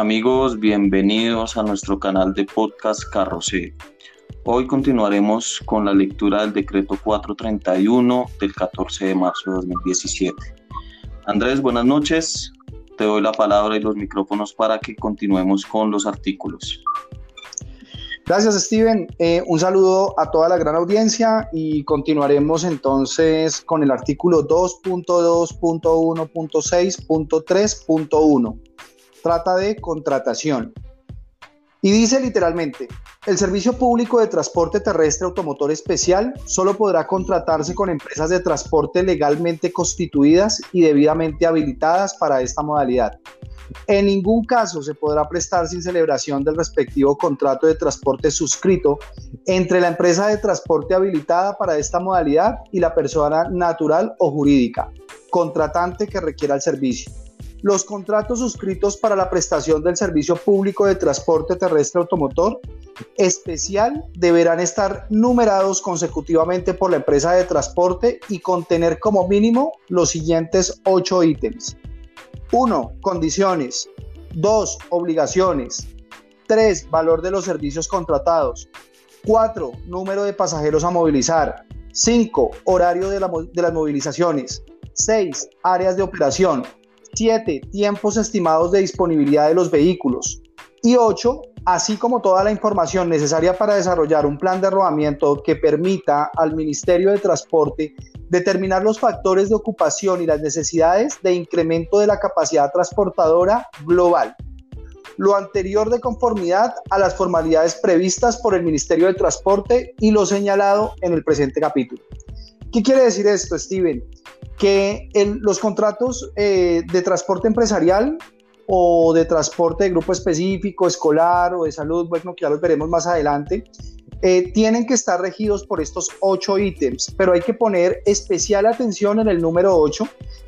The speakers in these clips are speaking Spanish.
Amigos, bienvenidos a nuestro canal de podcast Carrocé. Hoy continuaremos con la lectura del decreto 431 del 14 de marzo de 2017. Andrés, buenas noches. Te doy la palabra y los micrófonos para que continuemos con los artículos. Gracias, Steven. Eh, un saludo a toda la gran audiencia y continuaremos entonces con el artículo 2.2.1.6.3.1. Trata de contratación. Y dice literalmente, el servicio público de transporte terrestre automotor especial solo podrá contratarse con empresas de transporte legalmente constituidas y debidamente habilitadas para esta modalidad en ningún caso se podrá prestar sin celebración del respectivo contrato de transporte suscrito entre la empresa de transporte habilitada para esta modalidad y la persona natural o jurídica, contratante que requiera el servicio. Los contratos suscritos para la prestación del servicio público de transporte terrestre automotor especial deberán estar numerados consecutivamente por la empresa de transporte y contener como mínimo los siguientes ocho ítems. 1. Condiciones. 2. Obligaciones. 3. Valor de los servicios contratados. 4. Número de pasajeros a movilizar. 5. Horario de, las movilizaciones. 6. Áreas de operación. 7. Tiempos estimados de disponibilidad de los vehículos. Y 8. Así como toda la información necesaria para desarrollar un plan de rodamiento que permita al Ministerio de Transporte determinar los factores de ocupación y las necesidades de incremento de la capacidad transportadora global. Lo anterior de conformidad a las formalidades previstas por el Ministerio de Transporte y lo señalado en el presente capítulo. ¿Qué quiere decir esto, Steven? Que los contratos eh, de transporte empresarial o de transporte de grupo específico, escolar o de salud, bueno, que ya los veremos más adelante, eh, tienen que estar regidos por estos ocho ítems, pero hay que poner especial atención en el número 8,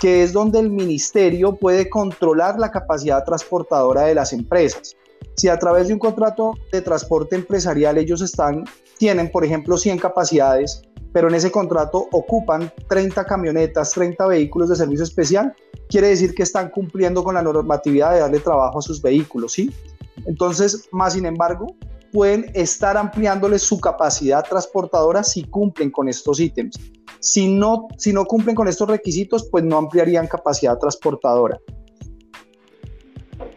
que es donde el ministerio puede controlar la capacidad transportadora de las empresas. Si a través de un contrato de transporte empresarial ellos están, tienen, por ejemplo, 100 capacidades, pero en ese contrato ocupan 30 camionetas, 30 vehículos de servicio especial, quiere decir que están cumpliendo con la normatividad de darle trabajo a sus vehículos, ¿sí? Entonces, más sin embargo, pueden estar ampliándoles su capacidad transportadora si cumplen con estos ítems. Si no, si no cumplen con estos requisitos, pues no ampliarían capacidad transportadora.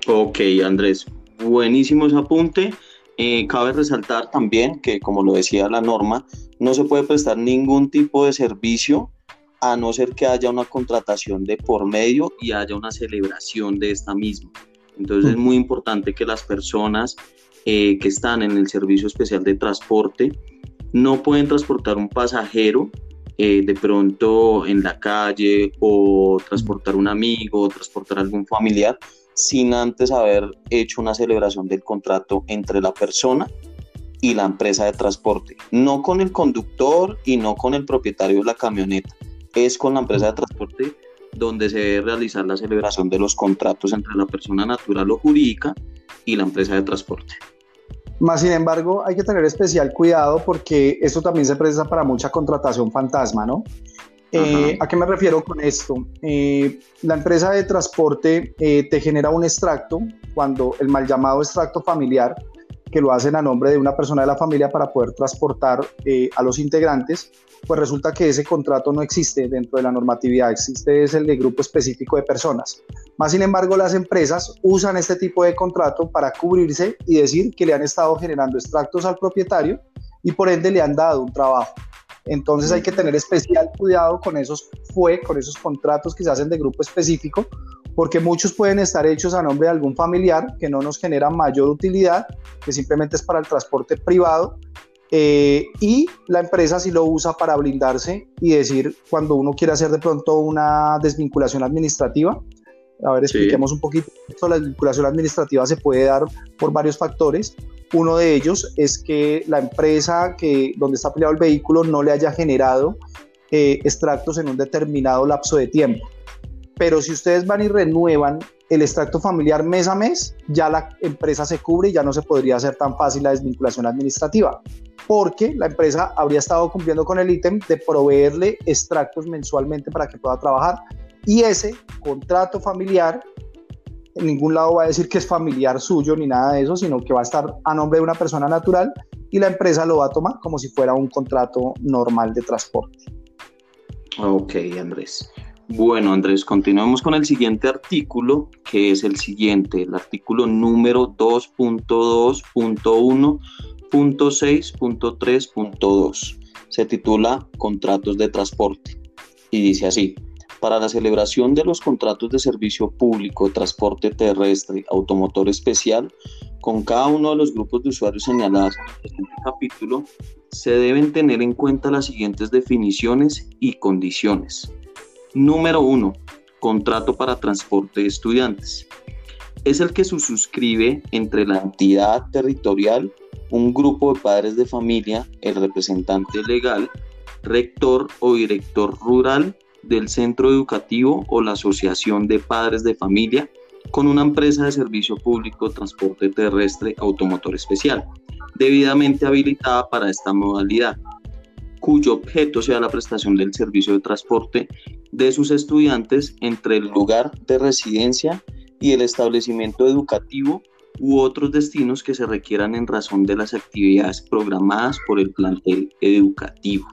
Ok, Andrés, buenísimo ese apunte. Eh, cabe resaltar también que, como lo decía la norma, no se puede prestar ningún tipo de servicio a no ser que haya una contratación de por medio y haya una celebración de esta misma. Entonces es muy importante que las personas eh, que están en el servicio especial de transporte no pueden transportar un pasajero eh, de pronto en la calle o transportar un amigo o transportar algún familiar sin antes haber hecho una celebración del contrato entre la persona y la empresa de transporte, no con el conductor y no con el propietario de la camioneta, es con la empresa de transporte donde se debe realizar la celebración de los contratos entre la persona natural o jurídica y la empresa de transporte. Más sin embargo, hay que tener especial cuidado porque esto también se presta para mucha contratación fantasma, ¿no? Eh, ¿A qué me refiero con esto? Eh, la empresa de transporte eh, te genera un extracto, cuando el mal llamado extracto familiar, que lo hacen a nombre de una persona de la familia para poder transportar a los integrantes, pues resulta que ese contrato no existe dentro de la normatividad, existe es el de grupo específico de personas. Más sin embargo, las empresas usan este tipo de contrato para cubrirse y decir que le han estado generando extractos al propietario y por ende le han dado un trabajo. Entonces hay que tener especial cuidado con esos fue, con esos contratos que se hacen de grupo específico, porque muchos pueden estar hechos a nombre de algún familiar que no nos genera mayor utilidad, que simplemente es para el transporte privado eh, y la empresa sí lo usa para blindarse y decir cuando uno quiere hacer de pronto una desvinculación administrativa. A ver, expliquemos un poquito. La desvinculación administrativa se puede dar por varios factores. Uno de ellos es que la empresa que, donde está peleado el vehículo no le haya generado eh, extractos en un determinado lapso de tiempo. Pero si ustedes van y renuevan el extracto familiar mes a mes, ya la empresa se cubre y ya no se podría hacer tan fácil la desvinculación administrativa porque la empresa habría estado cumpliendo con el ítem de proveerle extractos mensualmente para que pueda trabajar y ese contrato familiar en ningún lado va a decir que es familiar suyo ni nada de eso, sino que va a estar a nombre de una persona natural y la empresa lo va a tomar como si fuera un contrato normal de transporte. Ok, Andrés. Bueno, Andrés, continuemos con el siguiente artículo, que es el siguiente, el artículo número 2.2.1.6.3.2. Se titula Contratos de transporte y dice así, para la celebración de los contratos de servicio público, transporte terrestre, automotor especial, con cada uno de los grupos de usuarios señalados en presente capítulo, se deben tener en cuenta las siguientes definiciones y condiciones. Número 1. Contrato para transporte de estudiantes. Es el que se suscribe entre la entidad territorial, un grupo de padres de familia, el representante legal, rector o director rural del centro educativo o la asociación de padres de familia con una empresa de servicio público transporte terrestre automotor especial, debidamente habilitada para esta modalidad, cuyo objeto sea la prestación del servicio de transporte de sus estudiantes entre el lugar de residencia y el establecimiento educativo u otros destinos que se requieran en razón de las actividades programadas por el plantel educativo.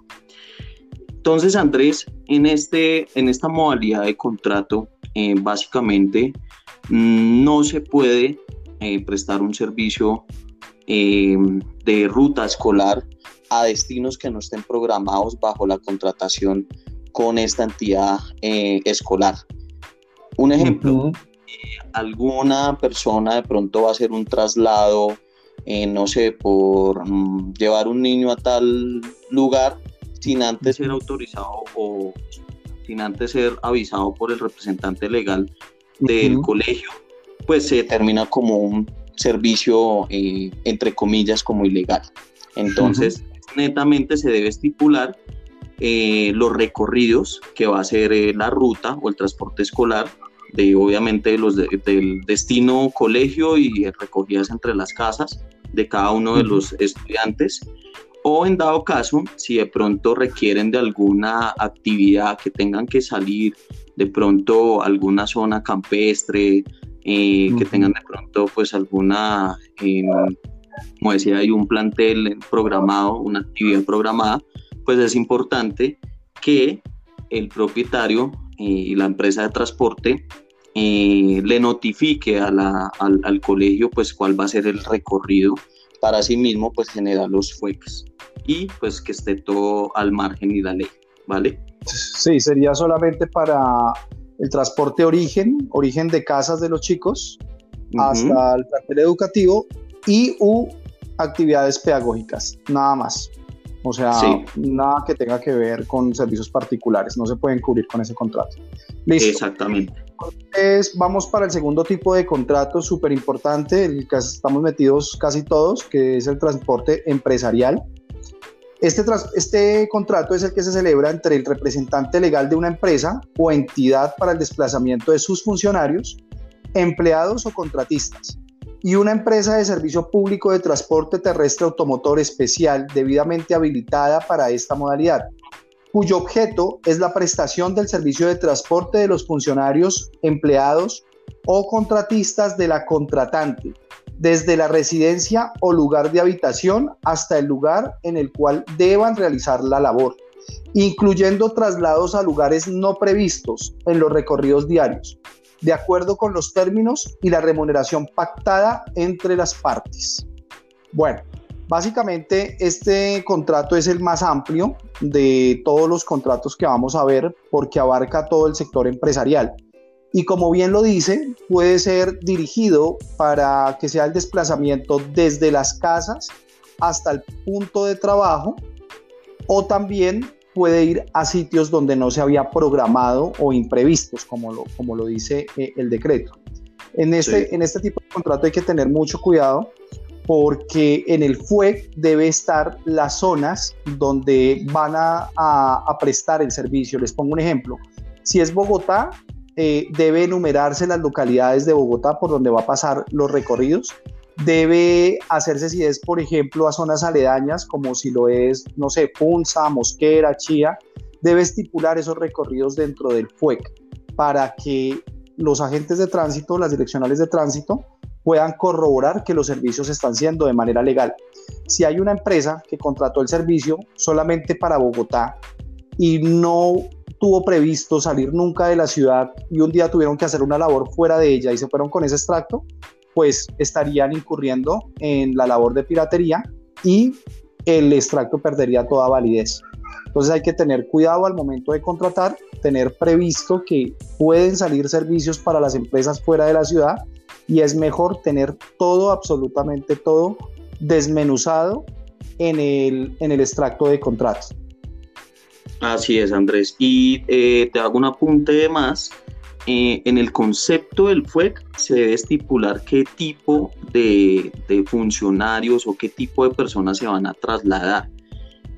Entonces, Andrés, en, este, en esta modalidad de contrato, eh, básicamente mm, no se puede eh, prestar un servicio eh, de ruta escolar a destinos que no estén programados bajo la contratación con esta entidad escolar. Un ejemplo, alguna persona de pronto va a hacer un traslado, no sé, por mm, llevar un niño a tal lugar sin antes ser autorizado o sin antes ser avisado por el representante legal del colegio, pues se determina como un servicio, eh, entre comillas, como ilegal. Entonces, netamente se debe estipular eh, los recorridos que va a ser eh, la ruta o el transporte escolar de obviamente los del destino colegio y recogidas entre las casas de cada uno de los estudiantes o en dado caso, si de pronto requieren de alguna actividad que tengan que salir, de pronto alguna zona campestre, eh, que tengan de pronto pues alguna, como decía, hay un plantel programado, una actividad programada, pues es importante que el propietario eh, y la empresa de transporte eh, le notifique a la, al, al, colegio pues cuál va a ser el recorrido para sí mismo pues generar los fuegos y pues que esté todo al margen y la ley, ¿vale? Sí, sería solamente para el transporte origen, origen de casas de los chicos, hasta el plantel educativo y u actividades pedagógicas, nada más. O sea, nada que tenga que ver con servicios particulares, no se pueden cubrir con ese contrato. Listo. Exactamente. Entonces, vamos para el segundo tipo de contrato súper importante, el que estamos metidos casi todos, que es el transporte empresarial. Este, este contrato es el que se celebra entre el representante legal de una empresa o entidad para el desplazamiento de sus funcionarios, empleados o contratistas, y una empresa de servicio público de transporte terrestre automotor especial debidamente habilitada para esta modalidad, cuyo objeto es la prestación del servicio de transporte de los funcionarios, empleados o contratistas de la contratante, desde la residencia o lugar de habitación hasta el lugar en el cual deban realizar la labor, incluyendo traslados a lugares no previstos en los recorridos diarios, de acuerdo con los términos y la remuneración pactada entre las partes. Bueno, básicamente este contrato es el más amplio de todos los contratos que vamos a ver porque abarca todo el sector empresarial y como bien lo dice, puede ser dirigido para que sea el desplazamiento desde las casas hasta el punto de trabajo o también puede ir a sitios donde no se había programado o imprevistos, como lo, como lo dice eh, el decreto. En este, en este tipo de contrato hay que tener mucho cuidado porque en el FUEC debe estar las zonas donde van a, a prestar el servicio. Les pongo un ejemplo. Si es Bogotá, eh, debe enumerarse las localidades de Bogotá por donde va a pasar los recorridos. Debe hacerse si es, por ejemplo, a zonas aledañas, como si lo es, no sé, Punza, Mosquera, Chía. Debe estipular esos recorridos dentro del FUEC para que los agentes de tránsito, las direccionales de tránsito, puedan corroborar que los servicios se están siendo de manera legal. Si hay una empresa que contrató el servicio solamente para Bogotá y no tuvo previsto salir nunca de la ciudad y un día tuvieron que hacer una labor fuera de ella y se fueron con ese extracto, pues estarían incurriendo en la labor de piratería y el extracto perdería toda validez. Entonces hay que tener cuidado al momento de contratar, tener previsto que pueden salir servicios para las empresas fuera de la ciudad y es mejor tener todo, absolutamente todo, desmenuzado en el, en el extracto de contratos. Así es, Andrés. Y eh, te hago un apunte más. Eh, en el concepto del FUEC se debe estipular qué tipo de, funcionarios o qué tipo de personas se van a trasladar.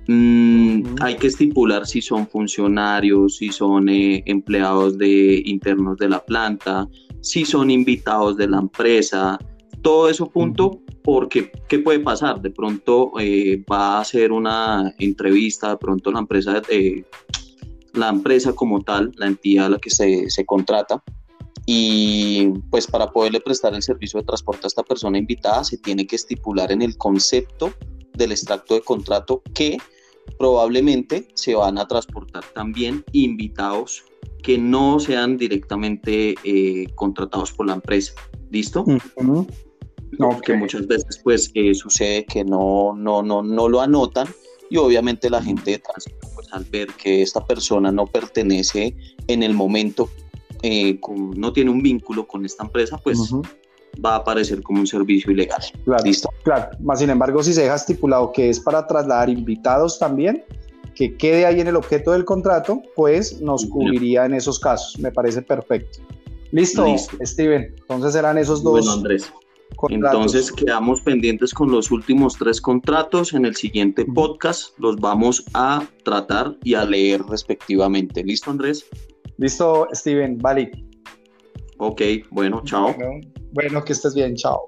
Mm, hay que estipular si son funcionarios, si son eh, empleados de internos de la planta, si son invitados de la empresa, todo eso punto, porque ¿qué puede pasar? De pronto eh, va a hacer una entrevista, de pronto la empresa, la empresa como tal, la entidad a la que se, contrata, y pues para poderle prestar el servicio de transporte a esta persona invitada se tiene que estipular en el concepto del extracto de contrato que probablemente se van a transportar también invitados que no sean directamente eh, contratados por la empresa. ¿Listo? No, que muchas veces pues eh, sucede que no, no, no, no lo anotan y obviamente la gente de tránsito pues al ver que esta persona no pertenece en el momento, eh, no tiene un vínculo con esta empresa, pues va a aparecer como un servicio ilegal. Claro, ¿Listo? Claro, más sin embargo si se deja estipulado que es para trasladar invitados también, que quede ahí en el objeto del contrato, pues nos cubriría en esos casos. Me parece perfecto. Listo, Steven. Entonces serán esos dos. Bueno, Andrés. Entonces quedamos pendientes con los últimos tres contratos. En el siguiente podcast los vamos a tratar y a leer respectivamente. ¿Listo, Andrés? Listo, Steven. Vale. Ok, bueno, chao. bueno que estés bien. Chao.